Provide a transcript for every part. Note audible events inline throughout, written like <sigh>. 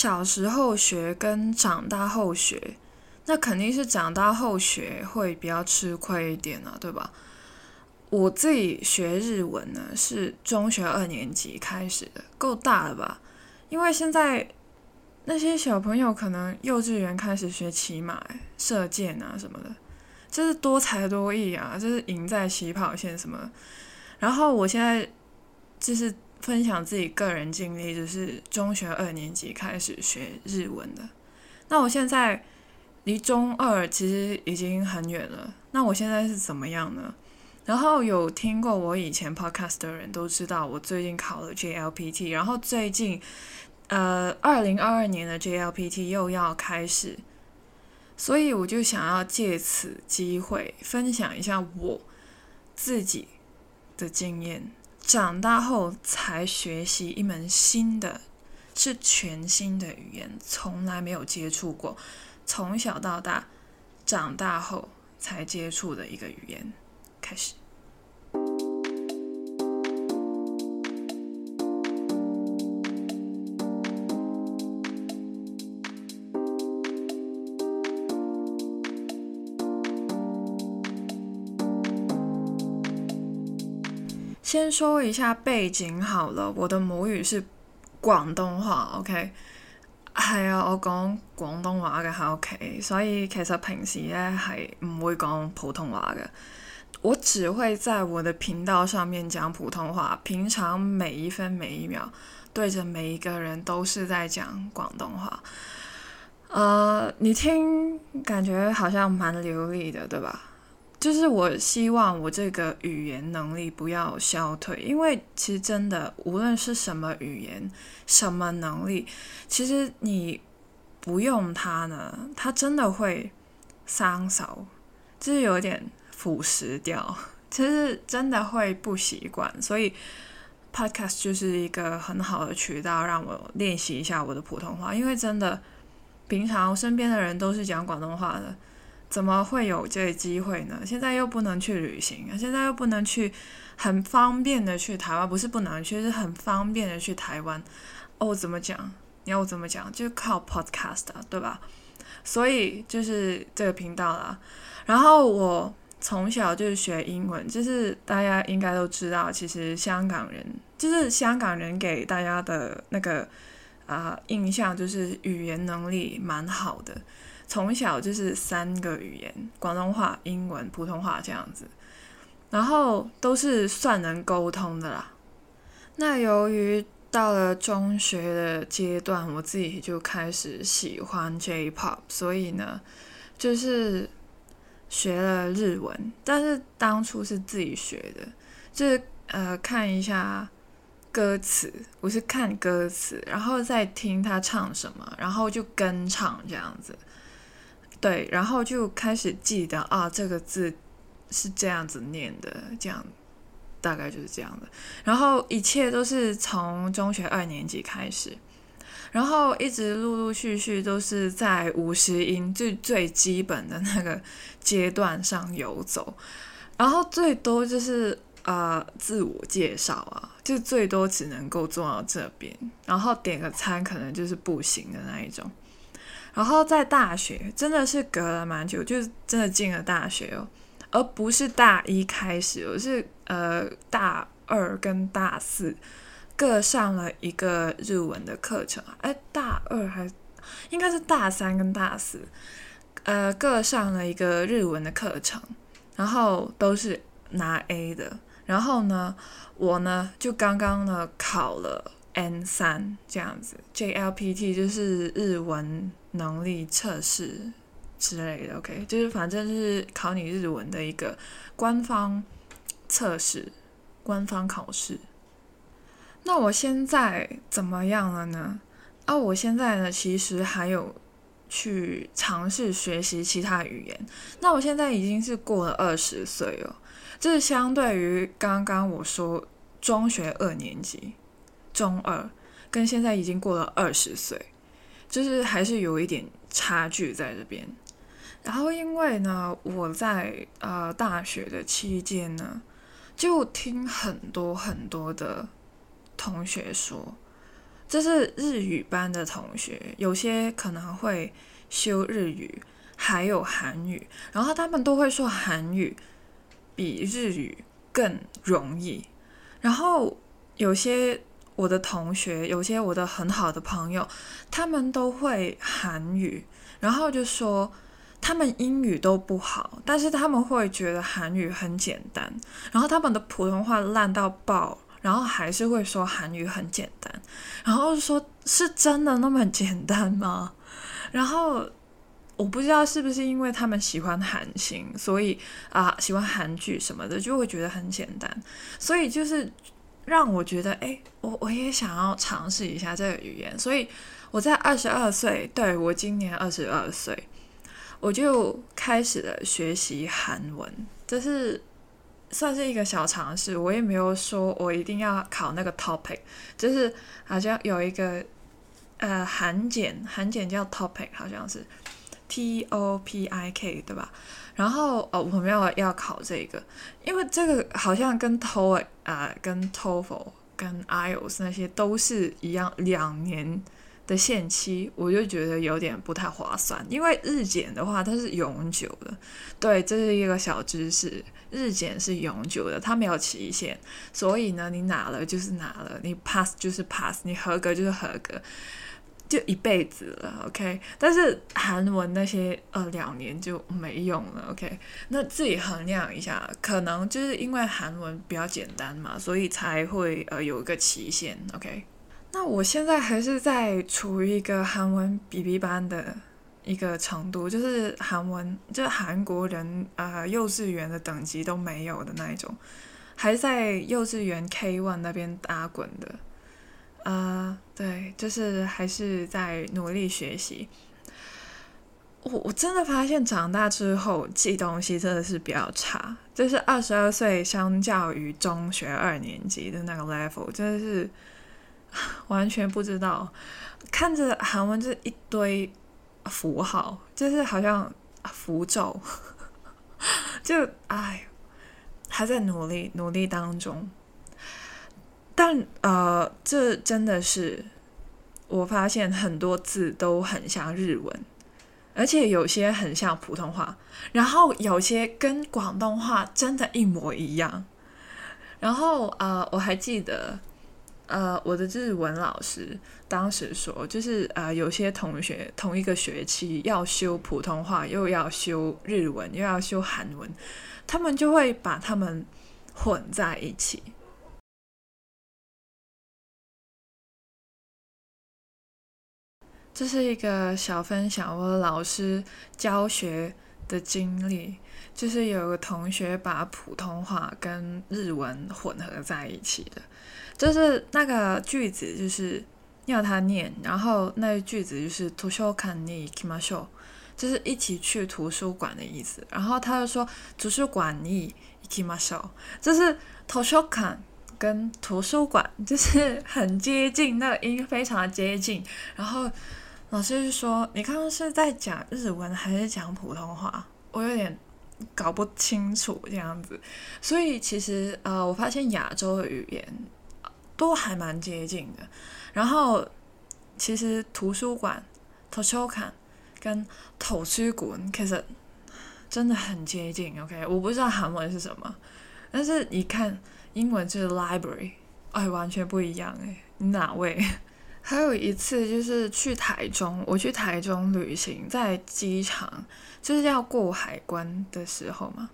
小时候学跟长大后学，那肯定是长大后学会比较吃亏一点啊，对吧？我自己学日文呢，是中学二年级开始的，够大了吧？因为现在那些小朋友可能幼稚园开始学骑马、射箭啊什么的，这是多才多艺啊，这是赢在起跑线什么。然后我现在就是分享自己个人经历，就是中学二年级开始学日文的。那我现在离中二其实已经很远了。那我现在是怎么样呢？然后有听过我以前 podcast 的人都知道，我最近考了 JLPT，然后最近呃二零二二年的 JLPT 又要开始，所以我就想要借此机会分享一下我自己。的经验，长大后才学习一门新的，是全新的语言，从来没有接触过，从小到大，长大后才接触的一个语言，开始。先说一下背景好了，我的母语是广东话，OK，系啊，我讲广东话嘅喺屋企，所以其实平时咧系唔会讲普通话嘅，我只会在我的频道上面讲普通话，平常每一分每一秒对着每一个人都是在讲广东话，呃，你听感觉好像蛮流利的，对吧？就是我希望我这个语言能力不要消退，因为其实真的无论是什么语言、什么能力，其实你不用它呢，它真的会伤手，就是有点腐蚀掉，其实真的会不习惯。所以 Podcast 就是一个很好的渠道，让我练习一下我的普通话，因为真的平常身边的人都是讲广东话的。怎么会有这个机会呢？现在又不能去旅行，现在又不能去很方便的去台湾，不是不能去，是很方便的去台湾。哦，怎么讲？你要我怎么讲？就靠 podcast，对吧？所以就是这个频道啦。然后我从小就是学英文，就是大家应该都知道，其实香港人就是香港人给大家的那个啊印象就是语言能力蛮好的。从小就是三个语言，广东话、英文、普通话这样子，然后都是算能沟通的啦。那由于到了中学的阶段，我自己就开始喜欢 J-pop，所以呢，就是学了日文。但是当初是自己学的，就是呃看一下歌词，我是看歌词，然后再听他唱什么，然后就跟唱这样子。对，然后就开始记得啊，这个字是这样子念的，这样大概就是这样的。然后一切都是从中学二年级开始，然后一直陆陆续续都是在五十音最最基本的那个阶段上游走，然后最多就是呃自我介绍啊，就最多只能够做到这边，然后点个餐可能就是不行的那一种。然后在大学真的是隔了蛮久，就是真的进了大学哦，而不是大一开始，我是呃大二跟大四各上了一个日文的课程。哎，大二还应该是大三跟大四，呃各上了一个日文的课程，然后都是拿 A 的。然后呢，我呢就刚刚呢考了 N 三这样子，JLPT 就是日文。能力测试之类的，OK，就是反正就是考你日文的一个官方测试、官方考试。那我现在怎么样了呢？啊，我现在呢，其实还有去尝试学习其他语言。那我现在已经是过了二十岁了，这是相对于刚刚我说中学二年级、中二，跟现在已经过了二十岁。就是还是有一点差距在这边，然后因为呢，我在呃大学的期间呢，就听很多很多的同学说，这是日语班的同学，有些可能会修日语，还有韩语，然后他们都会说韩语比日语更容易。然后有些我的同学，有些我的很好的朋友，他们都会韩语，然后就说他们英语都不好，但是他们会觉得韩语很简单，然后他们的普通话烂到爆。然后还是会说韩语很简单，然后说是真的那么简单吗？然后我不知道是不是因为他们喜欢韩星，所以啊喜欢韩剧什么的就会觉得很简单，所以就是让我觉得哎，我我也想要尝试一下这个语言，所以我在二十二岁，对我今年二十二岁，我就开始了学习韩文，这是。算是一个小尝试，我也没有说我一定要考那个 topic，就是好像有一个呃韩检，韩检叫 topic，好像是 T O P I K 对吧？然后哦，我们要要考这个，因为这个好像跟 TOE 啊、跟 TOEFL、跟 IELTS 那些都是一样两年。的限期，我就觉得有点不太划算，因为日检的话它是永久的，对，这是一个小知识，日检是永久的，它没有期限，所以呢，你拿了就是拿了，你 pass 就是 pass，你合格就是合格，就一辈子了，OK。但是韩文那些呃两年就没用了，OK。那自己衡量一下，可能就是因为韩文比较简单嘛，所以才会呃有一个期限，OK。那我现在还是在处于一个韩文 BB 班的一个程度，就是韩文，就韩国人呃幼稚园的等级都没有的那一种，还在幼稚园 K one 那边打滚的，呃，对，就是还是在努力学习。我我真的发现长大之后记东西真的是比较差，就是二十二岁相较于中学二年级的那个 level，真的是。<laughs> 完全不知道，看着韩文这一堆符号，就是好像符咒，<laughs> 就哎，还在努力努力当中。但呃，这真的是我发现很多字都很像日文，而且有些很像普通话，然后有些跟广东话真的一模一样。然后呃，我还记得。呃，我的日文老师当时说，就是呃，有些同学同一个学期要修普通话，又要修日文，又要修韩文，他们就会把他们混在一起。这是一个小分享，我老师教学的经历，就是有个同学把普通话跟日文混合在一起的。就是那个句子，就是要他念，然后那个句子就是图书馆に行きましょう，就是一起去图书馆的意思。然后他就说图书馆に行きましょう，就是图書館跟图书馆就是很接近，那个音非常的接近。然后 老师就说：“你刚刚是在讲日文还是讲普通话？我有点搞不清楚这样子。”所以其实呃，我发现亚洲的语言。都还蛮接近的，然后其实图书馆、图书馆跟图书馆其实真的很接近。OK，我不知道韩文是什么，但是你看英文就是 library，哎，完全不一样哎。你哪位？还有一次就是去台中，我去台中旅行，在机场就是要过海关的时候嘛，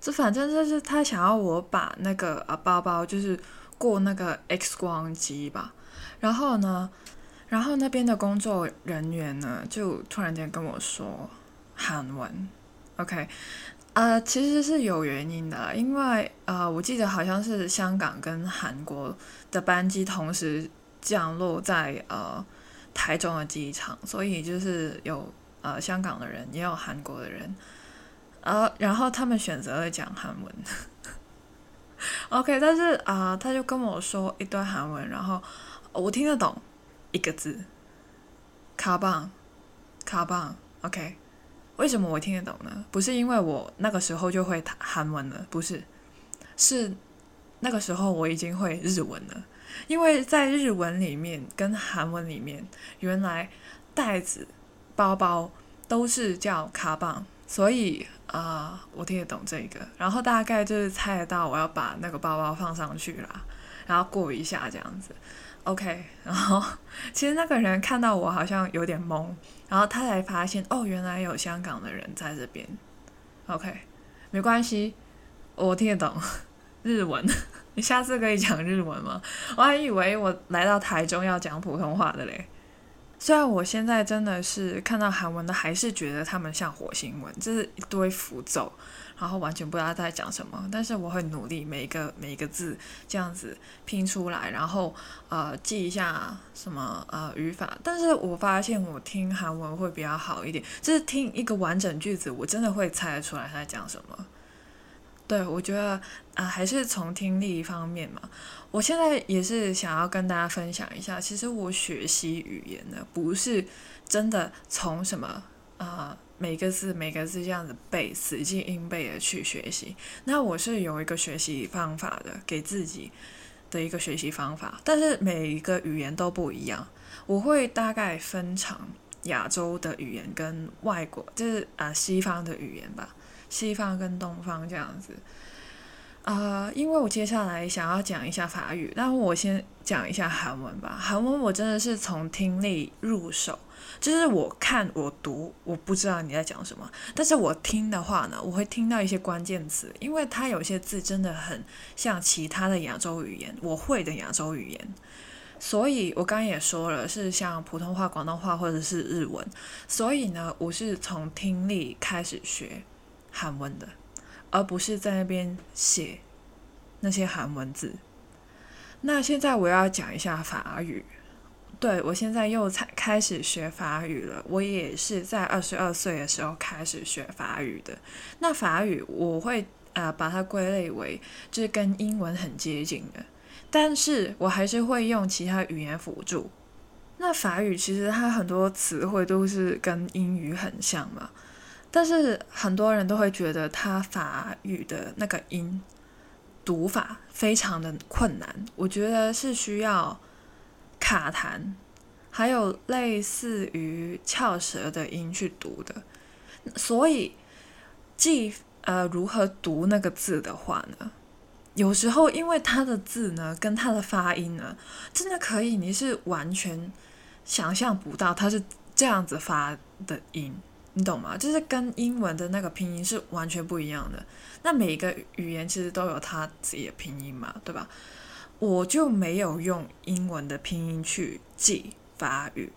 这反正就是他想要我把那个啊包包就是。过那个 X 光机吧，然后呢，然后那边的工作人员呢，就突然间跟我说韩文，OK，呃，其实是有原因的，因为呃，我记得好像是香港跟韩国的班机同时降落在呃台中的机场，所以就是有呃香港的人，也有韩国的人，呃，然后他们选择了讲韩文。<laughs> OK，但是啊，他就跟我说一段韩文，然后我听得懂一个字，卡棒，卡棒。OK，为什么我听得懂呢？不是因为我那个时候就会韩文了，不是，是那个时候我已经会日文了。因为在日文里面跟韩文里面，原来袋子、包包都是叫卡棒，所以啊，我听得懂这个，然后大概就是猜得到我要把那个包包放上去啦，然后过一下这样子，OK，<laughs> 然后其实那个人看到我好像有点懵，然后他才发现哦，原来有香港的人在这边，OK，没关系，我听得懂。日文。<laughs> 你下次可以讲日文吗？我还以为我来到台中要讲普通话的嘞。虽然我现在真的是看到韩文的，还是觉得他们像火星文，就是一堆符咒，然后完全不知道在讲什么。但是我会努力每一个每一个字这样子拼出来，然后呃记一下什么呃语法。但是我发现我听韩文会比较好一点，就是听一个完整句子，我真的会猜得出来他在讲什么。对，我觉得啊，还是从听力方面嘛。我现在也是想要跟大家分享一下，其实我学习语言呢，不是真的从什么啊每个字每个字这样子背，死记硬背的去学习。那我是有一个学习方法的，给自己的一个学习方法，但是每一个语言都不一样。我会大概分成亚洲的语言跟外国，就是啊西方的语言吧。西方跟东方这样子，啊，因为我接下来想要讲一下法语，那我先讲一下韩文吧。韩文我真的是从听力入手，就是我看我读，我不知道你在讲什么，但是我听的话呢，我会听到一些关键词，因为它有些字真的很像其他的亚洲语言，我会的亚洲语言，所以我刚刚也说了，是像普通话、广东话或者是日文，所以呢，我是从听力开始学。韩文的，而不是在那边写那些韩文字。那现在我要讲一下法语。对我现在又才开始学法语了。我也是在二十二岁的时候开始学法语的。那法语我会啊把它归类为就是跟英文很接近的，但是我还是会用其他语言辅助。那法语其实它很多词汇都是跟英语很像嘛。但是很多人都会觉得他法语的那个音读法非常的困难，我觉得是需要卡痰，还有类似于翘舌的音去读的。所以，记呃如何读那个字的话呢，有时候因为它的字呢跟它的发音呢，真的可以你是完全想象不到它是这样子发的音。你懂吗？就是跟英文的那个拼音是完全不一样的。那每一个语言其实都有它自己的拼音嘛，对吧？我就没有用英文的拼音去记法语，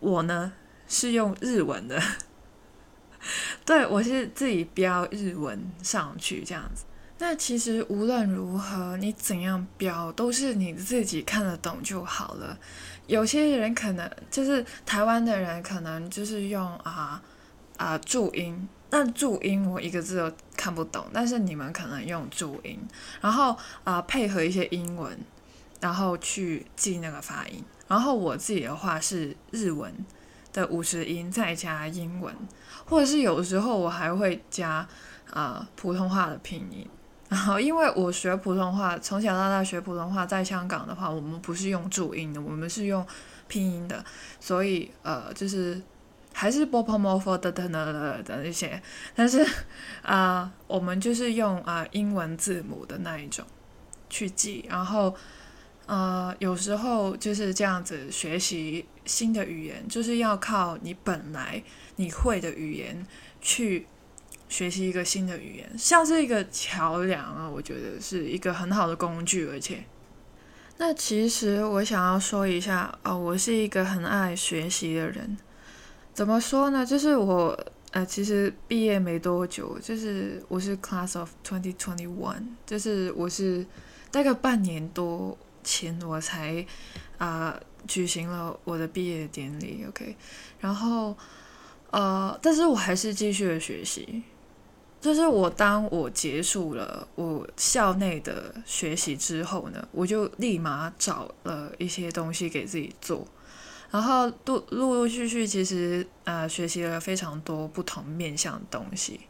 我呢是用日文的。<laughs> 对，我是自己标日文上去这样子。那其实无论如何，你怎样标都是你自己看得懂就好了。有些人可能就是台湾的人，可能就是用啊。啊，注音，那注音我一个字都看不懂，但是你们可能用注音，然后啊配合一些英文，然后去记那个发音。然后我自己的话是日文的五十音再加英文，或者是有时候我还会加啊普通话的拼音。然后因为我学普通话，从小到大学普通话，在香港的话，我们不是用注音的，我们是用拼音的，所以呃就是。还是波波摩佛的等等等等那些，但是啊，我们就是用啊英文字母的那一种去记，然后呃有时候就是这样子学习新的语言，就是要靠你本来你会的语言去学习一个新的语言，像是一个桥梁啊，我觉得是一个很好的工具，而且那其实我想要说一下哦，我是一个很爱学习的人。怎么说呢？就是我呃，其实毕业没多久，就是我是 Class of twenty twenty one，就是我是大概半年多前我才啊举行了我的毕业典礼，OK，然后呃，但是我还是继续的学习，就是我当我结束了我校内的学习之后呢，我就立马找了一些东西给自己做。然后陆陆陆续续，其实呃学习了非常多不同面向的东西，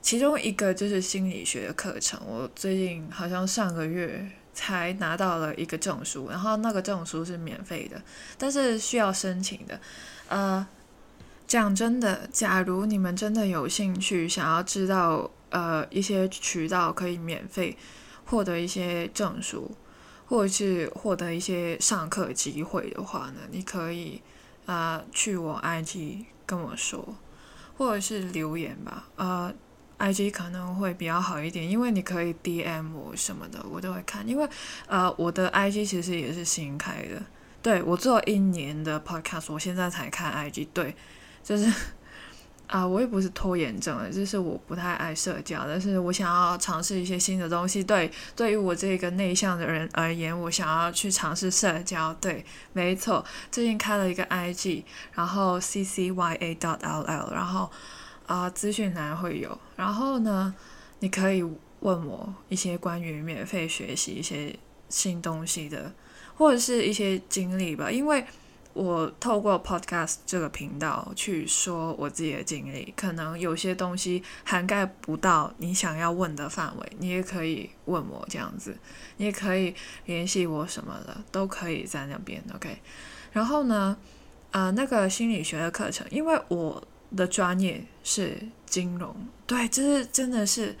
其中一个就是心理学的课程。我最近好像上个月才拿到了一个证书，然后那个证书是免费的，但是需要申请的。呃，讲真的，假如你们真的有兴趣，想要知道呃一些渠道可以免费获得一些证书，或者是获得一些上课机会的话呢，你可以啊去我 IG 跟我说，或者是留言吧，呃。I G 可能会比较好一点，因为你可以 D M 我什么的，我都会看。因为呃，我的 I G 其实也是新开的，对我做一年的 Podcast，我现在才看 I G。对，就是啊，我也不是拖延症了，就是我不太爱社交，但是我想要尝试一些新的东西。对，对于我这个内向的人而言，我想要去尝试社交。对，没错，最近开了一个 I G，然后 C C Y A dot L L，然后。啊，资讯栏会有，然后呢，你可以问我一些关于免费学习一些新东西的，或者是一些经历吧。因为我透过 Podcast 这个频道去说我自己的经历，可能有些东西涵盖不到你想要问的范围，你也可以问我这样子，你也可以联系我什么的，都可以在那边。OK，然后呢，啊，那个心理学的课程，因为我。的专业是金融，对，就是真的是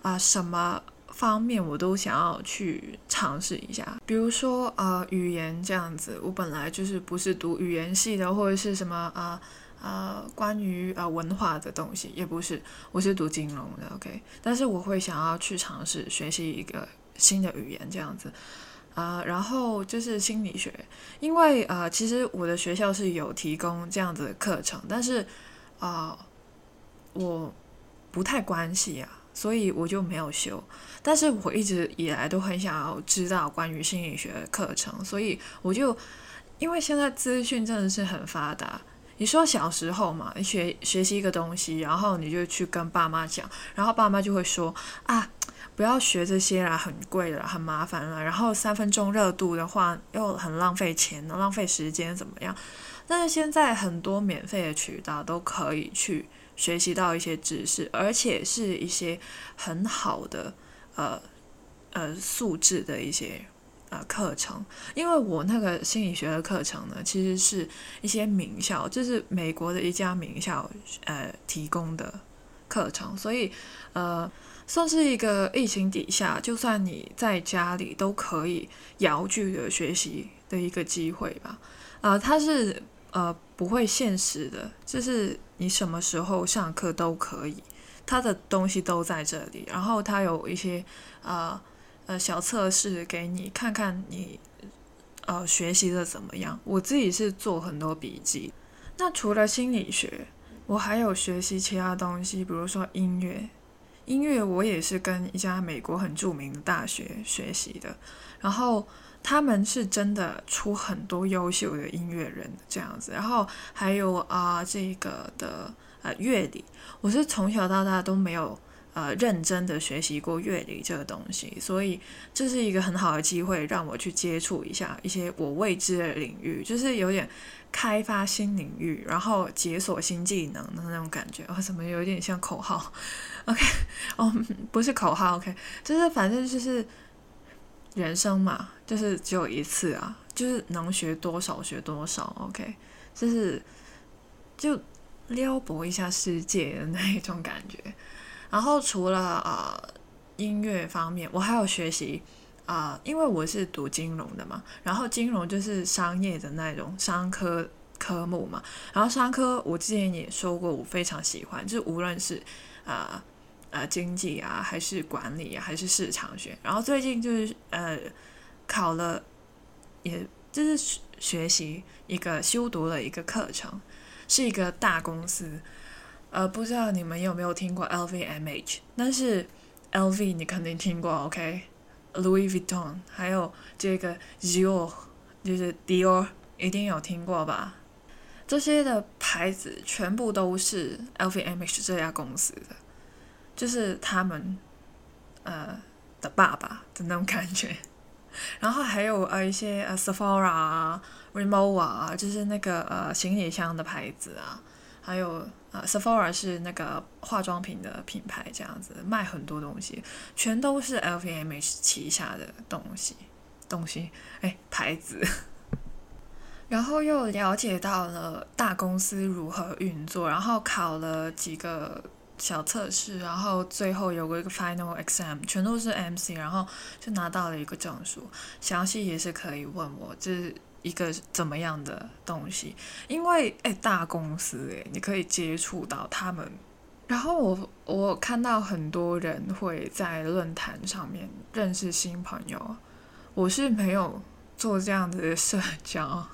啊，什么方面我都想要去尝试一下。比如说呃，语言这样子，我本来就是不是读语言系的，或者是什么啊啊，关于啊文化的东西也不是，我是读金融的，OK。但是我会想要去尝试学习一个新的语言这样子啊，然后就是心理学，因为啊，其实我的学校是有提供这样子的课程，但是。啊，我不太关系啊，所以我就没有修。但是我一直以来都很想要知道关于心理学的课程，所以我就因为现在资讯真的是很发达。你说小时候嘛，你学学习一个东西，然后你就去跟爸妈讲，然后爸妈就会说啊，不要学这些啦，很贵了，很麻烦了。然后三分钟热度的话，又很浪费钱，浪费时间，怎么样？但是现在很多免费的渠道都可以去学习到一些知识，而且是一些很好的呃呃素质的一些呃课程。因为我那个心理学的课程呢，其实是一些名校，就是美国的一家名校呃提供的课程，所以呃算是一个疫情底下，就算你在家里都可以遥距的学习的一个机会吧。啊，它是。呃，不会限时的，就是你什么时候上课都可以，它的东西都在这里。然后它有一些呃呃小测试给你看看你呃学习的怎么样。我自己是做很多笔记。那除了心理学，我还有学习其他东西，比如说音乐。音乐我也是跟一家美国很著名的大学学习的，然后。他们是真的出很多优秀的音乐人这样子，然后还有啊这个的呃乐理，我是从小到大都没有呃认真的学习过乐理这个东西，所以这是一个很好的机会让我去接触一下一些我未知的领域，就是有点开发新领域，然后解锁新技能的那种感觉，哦，怎么有点像口号？OK，哦，不是口号，OK，就是反正就是人生嘛。就是只有一次啊，就是能学多少学多少，OK，就是就撩拨一下世界的那一种感觉。然后除了啊音乐方面，我还有学习啊，因为我是读金融的嘛，然后金融就是商业的那种商科科目嘛。然后商科我之前也说过，我非常喜欢，就是无论是啊呃经济啊，还是管理啊，还是市场学。然后最近就是呃。考了，也就是学习一个修读了一个课程，是一个大公司，呃，不知道你们有没有听过 LVMH，但是 LV 你肯定听过，OK，Louis Vuitton，还有这个 Dior，就是 Dior，一定有听过吧？这些的牌子全部都是 LVMH 这家公司的，就是他们呃的爸爸的那种感觉。<laughs> 然后还有呃一些呃 Sephora 啊，Rimowa 啊，就是那个呃行李箱的牌子啊，还有呃，Sephora 是那个化妆品的品牌，这样子卖很多东西，全都是 LVMH 旗下的东西，东西，哎，牌子。<laughs> 然后又了解到了大公司如何运作，然后考了几个小测试，然后最后有个一个 final exam，全都是 MC，然后就拿到了一个证书。详细也是可以问我，这是一个怎么样的东西？因为哎，大公司哎，你可以接触到他们。然后我我看到很多人会在论坛上面认识新朋友，我是没有做这样的社交。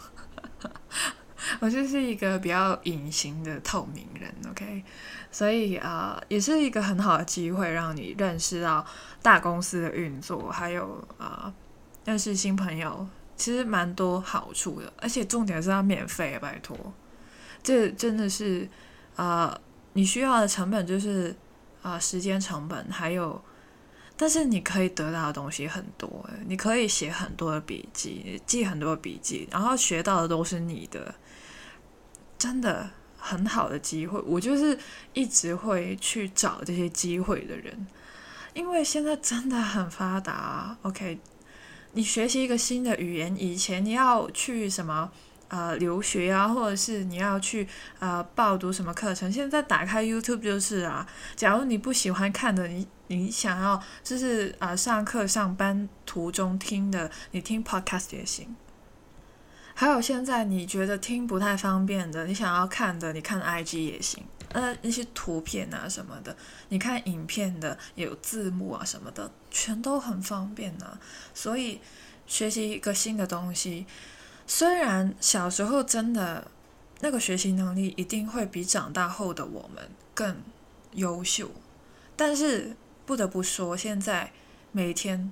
<laughs> 我就是一个比较隐形的透明人，OK，所以啊，也是一个很好的机会，让你认识到大公司的运作，还有啊，认识新朋友，其实蛮多好处的。而且重点是要免费，拜托，这真的是啊，你需要的成本就是啊，时间成本，还有。但是你可以得到的东西很多，你可以写很多的笔记，记很多笔记，然后学到的都是你的，真的很好的机会。我就是一直会去找这些机会的人，因为现在真的很发达。OK，你学习一个新的语言，以前你要去什么？呃，留学啊，或者是你要去呃报读什么课程？现在打开 YouTube 就是啊。假如你不喜欢看的，你你想要就是啊上课上班途中听的，你听 Podcast 也行。还有现在你觉得听不太方便的，你想要看的，你看 IG 也行。呃，那些图片啊什么的，你看影片的有字幕啊什么的，全都很方便呢。所以学习一个新的东西。虽然小时候真的那个学习能力一定会比长大后的我们更优秀，但是不得不说，现在每天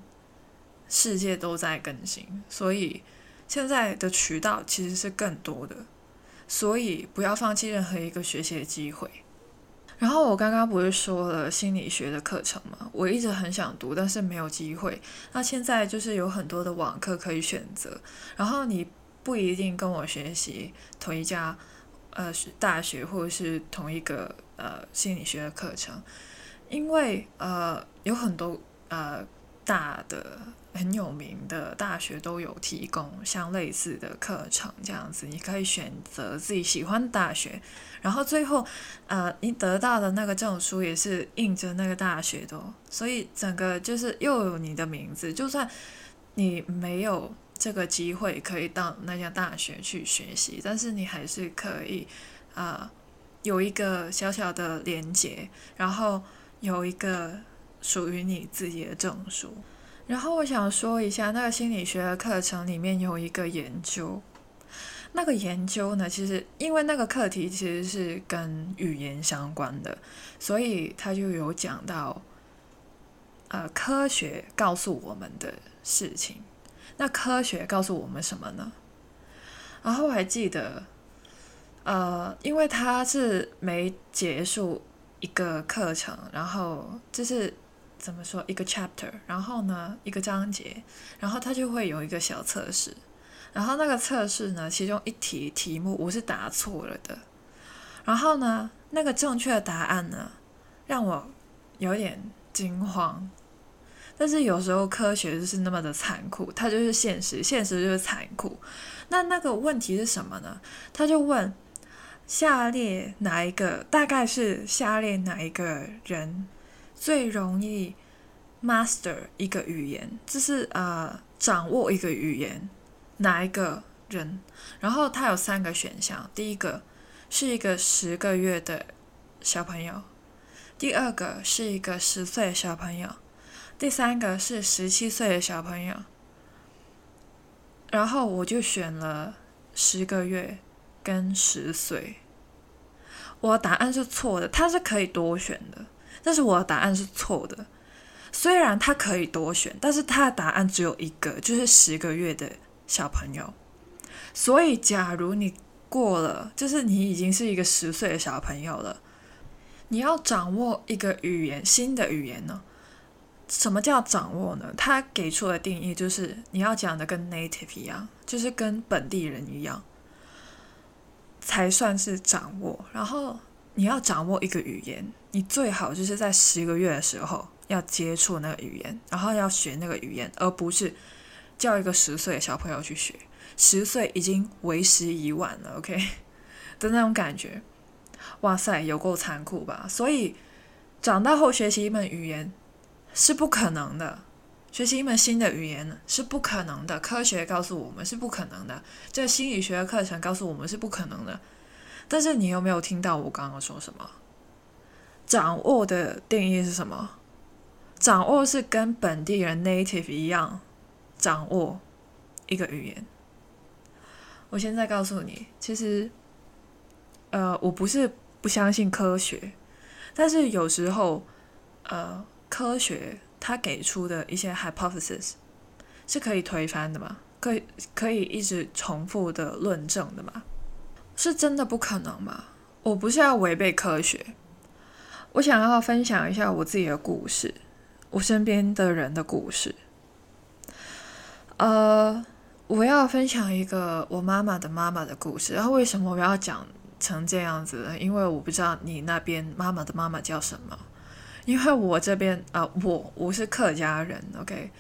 世界都在更新，所以现在的渠道其实是更多的，所以不要放弃任何一个学习的机会。然后我刚刚不是说了心理学的课程吗？我一直很想读，但是没有机会。那现在就是有很多的网课可以选择，然后你。不一定跟我学习同一家呃大学或者是同一个呃心理学的课程，因为呃有很多呃大的很有名的大学都有提供像类似的课程这样子，你可以选择自己喜欢的大学，然后最后呃你得到的那个证书也是印着那个大学的，所以整个就是又有你的名字，就算你没有。这个机会可以到那家大学去学习，但是你还是可以，啊，有一个小小的连接，然后有一个属于你自己的证书。然后我想说一下，那个心理学的课程里面有一个研究，那个研究呢，其实因为那个课题其实是跟语言相关的，所以他就有讲到，呃，科学告诉我们的事情。那科学告诉我们什么呢？然后我还记得，呃，因为他是没结束一个课程，然后就是怎么说一个 chapter，然后呢一个章节，然后他就会有一个小测试，然后那个测试呢，其中一题题目我是答错了的，然后呢那个正确的答案呢，让我有点惊慌。但是有时候科学就是那么的残酷，它就是现实，现实就是残酷。那那个问题是什么呢？他就问：下列哪一个？大概是下列哪一个人最容易 master 一个语言？就是呃，掌握一个语言，哪一个人？然后他有三个选项：第一个是一个十个月的小朋友，第二个是一个十岁小朋友。第三个是十七岁的小朋友，然后我就选了十个月跟十岁。我答案是错的，他是可以多选的，但是我的答案是错的。虽然他可以多选，但是他的答案只有一个，就是十个月的小朋友。所以，假如你过了，就是你已经是一个十岁的小朋友了，你要掌握一个语言，新的语言呢？什么叫掌握呢？他给出的定义就是你要讲的跟 native 一样，就是跟本地人一样。才算是掌握。然后你要掌握一个语言，你最好就是在十个月的时候要接触那个语言，然后要学那个语言，而不是叫一个十岁的小朋友去学。十岁已经为时已晚了，OK <laughs> 的那种感觉。哇塞，有够残酷吧？所以长大后学习一门语言是不可能的。学习一门新的语言是不可能的，科学告诉我们是不可能的，这心理学的课程告诉我们是不可能的。但是你有没有听到我刚刚说什么？掌握的定义是什么？掌握是跟本地人 native 一样，掌握一个语言。我现在告诉你，其实，呃，我不是不相信科学，但是有时候，呃，科学。它给出的一些 hypothesis 是可以推翻的吗？可以可以一直重复的论证的吗？是真的不可能吗？我不是要违背科学，我想要分享一下我自己的故事，我身边的人的故事。呃，我要分享一个我妈妈的妈妈的故事。然后为什么我要讲成这样子呢？因为我不知道你那边妈妈的妈妈叫什么。因为我这边啊，我我是客家人，OK，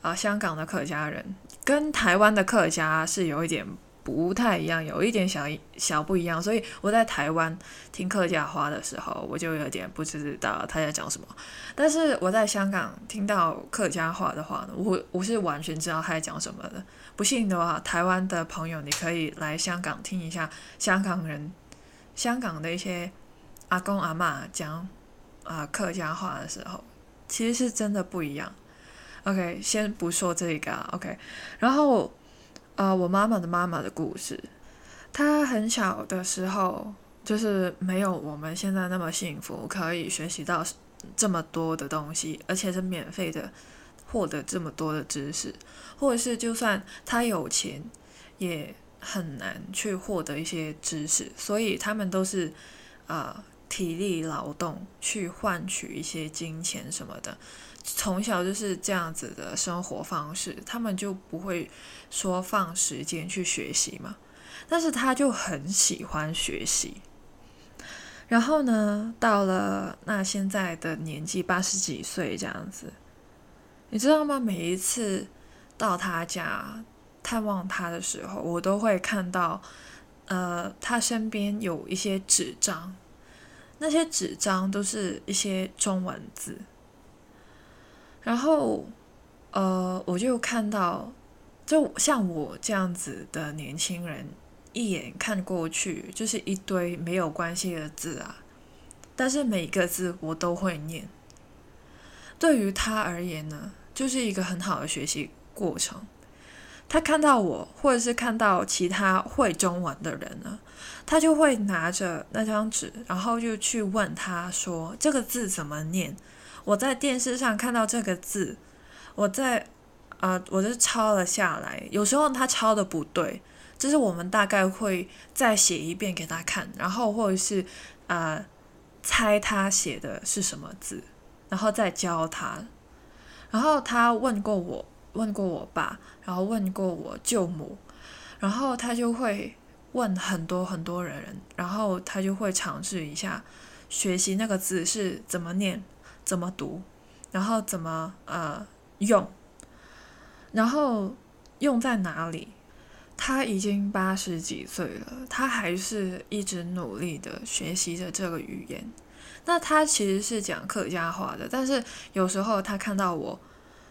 啊，香港的客家人跟台湾的客家是有一点不太一样，有一点小小不一样，所以我在台湾听客家话的时候，我就有点不知道他在讲什么。但是我在香港听到客家话的话呢，我我是完全知道他在讲什么的。不信的话，台湾的朋友你可以来香港听一下香港人、香港的一些阿公阿妈讲。啊，客家话的时候，其实是真的不一样。OK，先不说这个，OK。然后，呃，我妈妈的妈妈的故事，她很小的时候就是没有我们现在那么幸福，可以学习到这么多的东西，而且是免费的获得这么多的知识，或者是就算她有钱，也很难去获得一些知识，所以他们都是啊。体力劳动去换取一些金钱什么的，从小就是这样子的生活方式，他们就不会说放时间去学习嘛。但是他就很喜欢学习。然后呢，到了那现在的年纪八十几岁这样子，你知道吗？每一次到他家探望他的时候，我都会看到，呃，他身边有一些纸张。那些纸张都是一些中文字，然后，呃，我就看到，就像我这样子的年轻人，一眼看过去就是一堆没有关系的字啊，但是每一个字我都会念。对于他而言呢，就是一个很好的学习过程。他看到我，或者是看到其他会中文的人呢？他就会拿着那张纸，然后就去问他说：“这个字怎么念？”我在电视上看到这个字，我在啊，我就抄了下来。有时候他抄的不对，就是我们大概会再写一遍给他看，然后或者是啊猜他写的是什么字，然后再教他。然后他问过我，问过我爸，然后问过我舅母，然后他就会。问很多很多人，然后他就会尝试一下学习那个字是怎么念、怎么读，然后怎么呃用，然后用在哪里。他已经八十几岁了，他还是一直努力的学习着这个语言。那他其实是讲客家话的，但是有时候他看到我，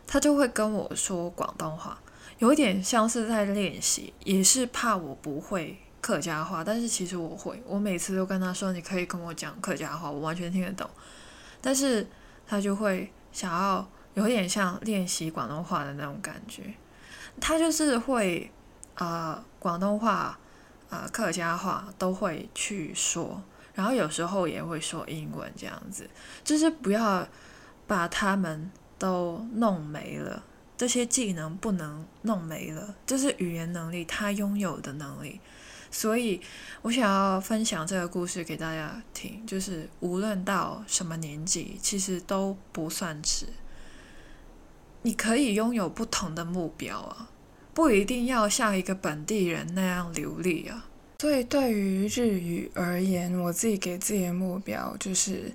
他就会跟我说广东话，有点像是在练习，也是怕我不会。客家话，但是其实我会，我每次都跟他说，你可以跟我讲客家话，我完全听得懂。但是他就会想要有点像练习广东话的那种感觉，他就是会啊广东话啊客家话都会去说，然后有时候也会说英文这样子，就是不要把他们都弄没了，这些技能不能弄没了，这是语言能力他拥有的能力。所以，我想要分享这个故事给大家听，就是无论到什么年纪，其实都不算迟。你可以拥有不同的目标啊，不一定要像一个本地人那样流利啊。所以对于日语而言，我自己给自己的目标就是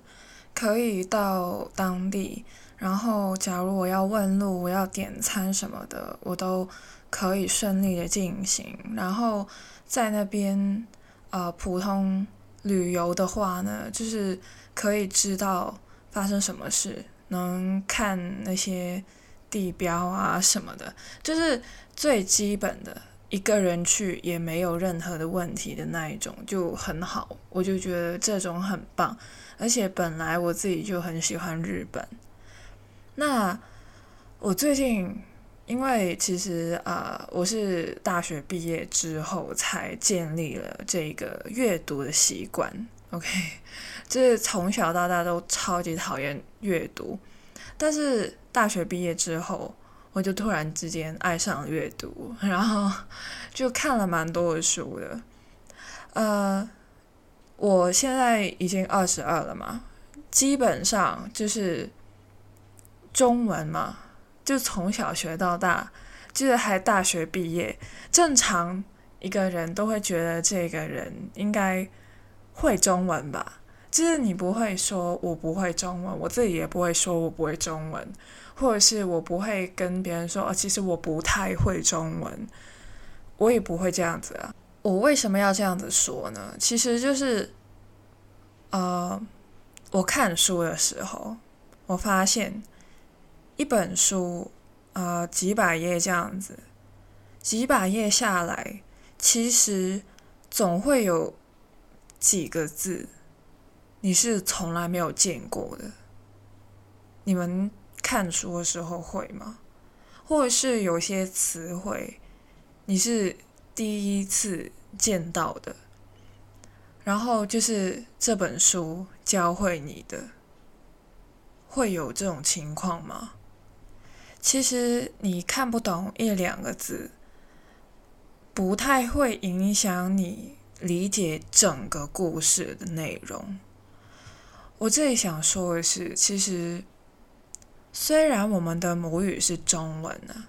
可以到当地，然后假如我要问路、我要点餐什么的，我都可以顺利的进行。然后在那边呃普通旅游的话呢，就是可以知道发生什么事，能看那些地标啊什么的，就是最基本的。一个人去也没有任何的问题的那一种就很好，我就觉得这种很棒。而且本来我自己就很喜欢日本。那我最近因为其实啊，我是大学毕业之后才建立了这个阅读的习惯。<laughs> OK，就是从小到大都超级讨厌阅读，但是大学毕业之后。我就突然之间爱上阅读，然后 <laughs> 就看了蛮多的书的。呃，我现在已经二十二了嘛，基本上就是中文嘛，就从小学到大，就是还大学毕业，正常一个人都会觉得这个人应该会中文吧。就是你不会说我不会中文，我自己也不会说我不会中文。或者是我不会跟别人说，哦，其实我不太会中文，我也不会这样子啊。我为什么要这样子说呢？其实就是，呃，我看书的时候，我发现一本书，呃，几百页这样子，几百页下来，其实总会有几个字，你是从来没有见过的，你们。看书的时候会吗？或者是有些词汇你是第一次见到的，然后就是这本书教会你的，会有这种情况吗？其实你看不懂一两个字，不太会影响你理解整个故事的内容。我这里想说的是，其实。虽然我们的母语是中文呢，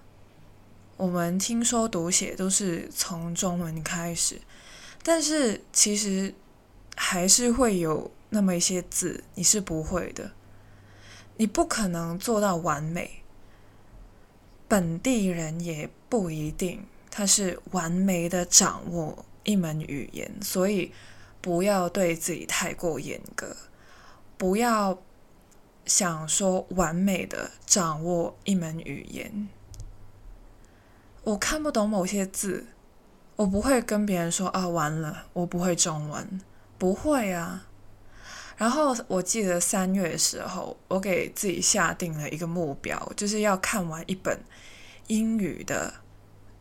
我们听说读写都是从中文开始，但是其实还是会有那么一些字你是不会的，你不可能做到完美，本地人也不一定他是完美的掌握一门语言，所以不要对自己太过严格，不要。想说完美的掌握一门语言，我看不懂某些字，我不会跟别人说啊，完了，我不会中文，不会啊。然后我记得三月的时候，我给自己下定了一个目标，就是要看完一本英语的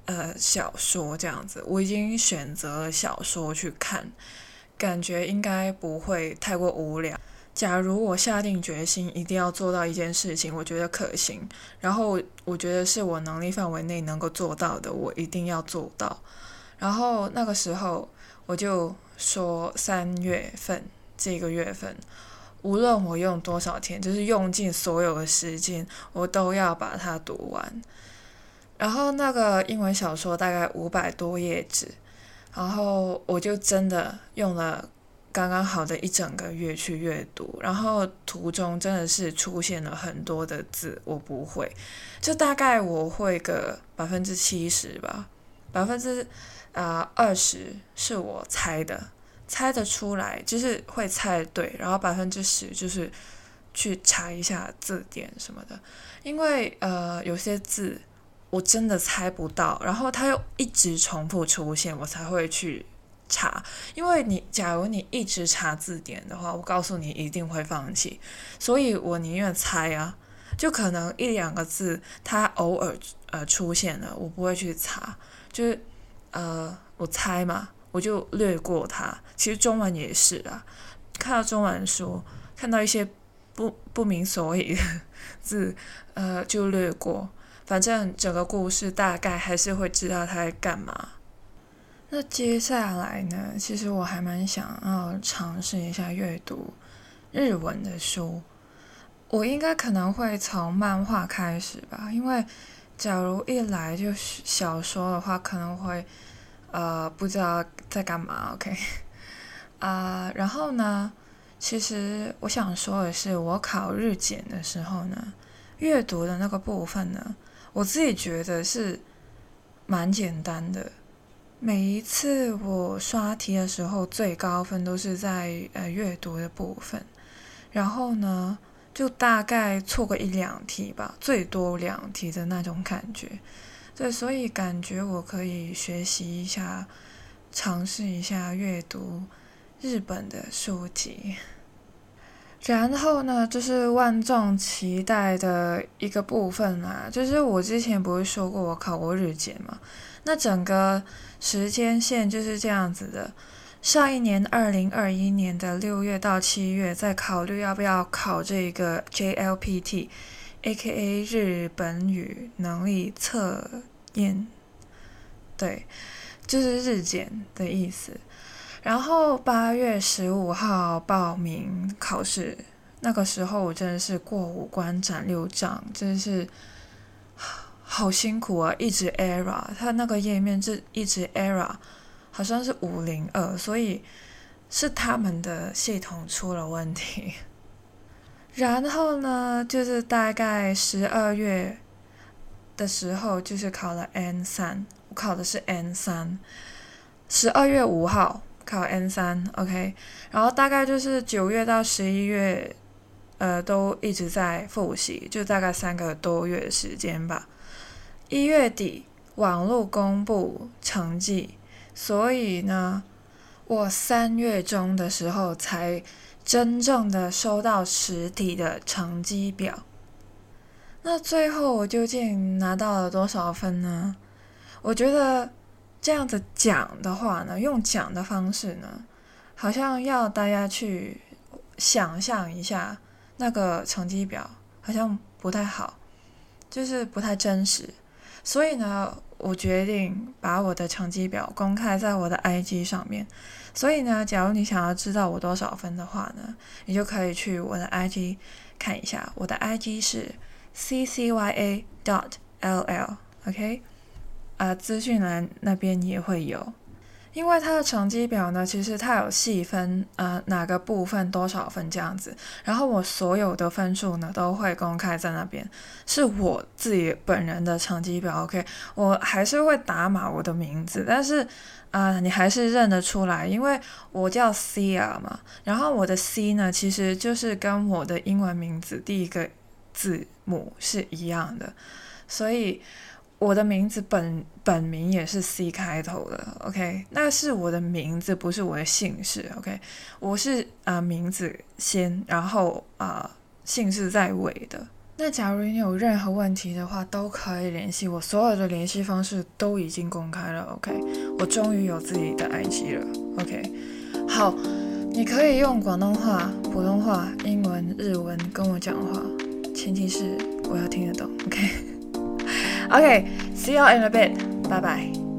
呃小说，这样子。我已经选择了小说去看，感觉应该不会太过无聊。假如我下定决心一定要做到一件事情，我觉得可行，然后我觉得是我能力范围内能够做到的，我一定要做到。然后那个时候我就说，三月份这个月份，无论我用多少天，就是用尽所有的时间，我都要把它读完。然后那个英文小说大概五百多页纸，然后我就真的用了。刚刚好的一整个月去阅读，然后途中真的是出现了很多的字我不会，就大概我会个百分之七十吧，百分之啊二十是我猜的，猜得出来就是会猜对，然后百分之十就是去查一下字典什么的，因为呃有些字我真的猜不到，然后它又一直重复出现，我才会去。查，因为你假如你一直查字典的话，我告诉你一定会放弃，所以我宁愿猜啊，就可能一两个字它偶尔呃出现了，我不会去查，就是呃我猜嘛，我就略过它。其实中文也是啊，看到中文书，看到一些不不明所以的字，呃就略过，反正整个故事大概还是会知道他在干嘛。那接下来呢？其实我还蛮想要尝试一下阅读日文的书。我应该可能会从漫画开始吧，因为假如一来就是小说的话，可能会呃，不知道在干嘛。OK，<laughs> 啊，然后呢，其实我想说的是，我考日检的时候呢，阅读的那个部分呢，我自己觉得是蛮简单的。每一次我刷题的时候，最高分都是在呃阅读的部分，然后呢，就大概错个一两题吧，最多两题的那种感觉。对，所以感觉我可以学习一下，尝试一下阅读日本的书籍。然后呢，就是万众期待的一个部分啊，就是我之前不是说过我考过日检嘛？那整个时间线就是这样子的。上一年二零二一年的六月到七月，在考虑要不要考这个 JLPT，A.K.A 日本语能力测验，对，就是日检的意思。然后八月十五号报名考试，那个时候我真的是过五关斩六将，真是。好辛苦啊！一直 error，它那个页面是一直 error，好像是五零二，所以是他们的系统出了问题。<laughs> 然后呢，就是大概十二月的时候，就是考了 N 三，我考的是 N 三，十二月五号考 N 三，OK，然后大概就是九月到十一月，呃，都一直在复习，就大概三个多月时间吧。一月底网络公布成绩，所以呢，我三月中的时候才真正的收到实体的成绩表。那最后我究竟拿到了多少分呢？我觉得这样子讲的话呢，用讲的方式呢，好像要大家去想象一下那个成绩表，好像不太好，就是不太真实。所以呢，我决定把我的成绩表公开在我的 IG 上面。所以呢，假如你想要知道我多少分的话呢，你就可以去我的 IG 看一下。我的 IG 是 ccya dot ll，OK？啊，资讯栏那边也会有。因为它的成绩表呢，其实它有细分，呃，哪个部分多少分这样子。然后我所有的分数呢，都会公开在那边，是我自己本人的成绩表。OK，我还是会打码我的名字，但是啊，你还是认得出来，因为我叫 C 啊嘛。然后我的 C 呢，其实就是跟我的英文名字第一个字母是一样的，所以。我的名字本本名也是 C 开头的，OK，那是我的名字，不是我的姓氏，OK，我是啊名字先，然后啊姓氏在尾的。那假如你有任何问题的话，都可以联系我，所有的联系方式都已经公开了，OK，我终于有自己的 IG 了，OK，好，你可以用广东话、普通话、英文、日文跟我讲话，前提是我要听得懂，OK。Okay, see y'all in a bit. Bye bye.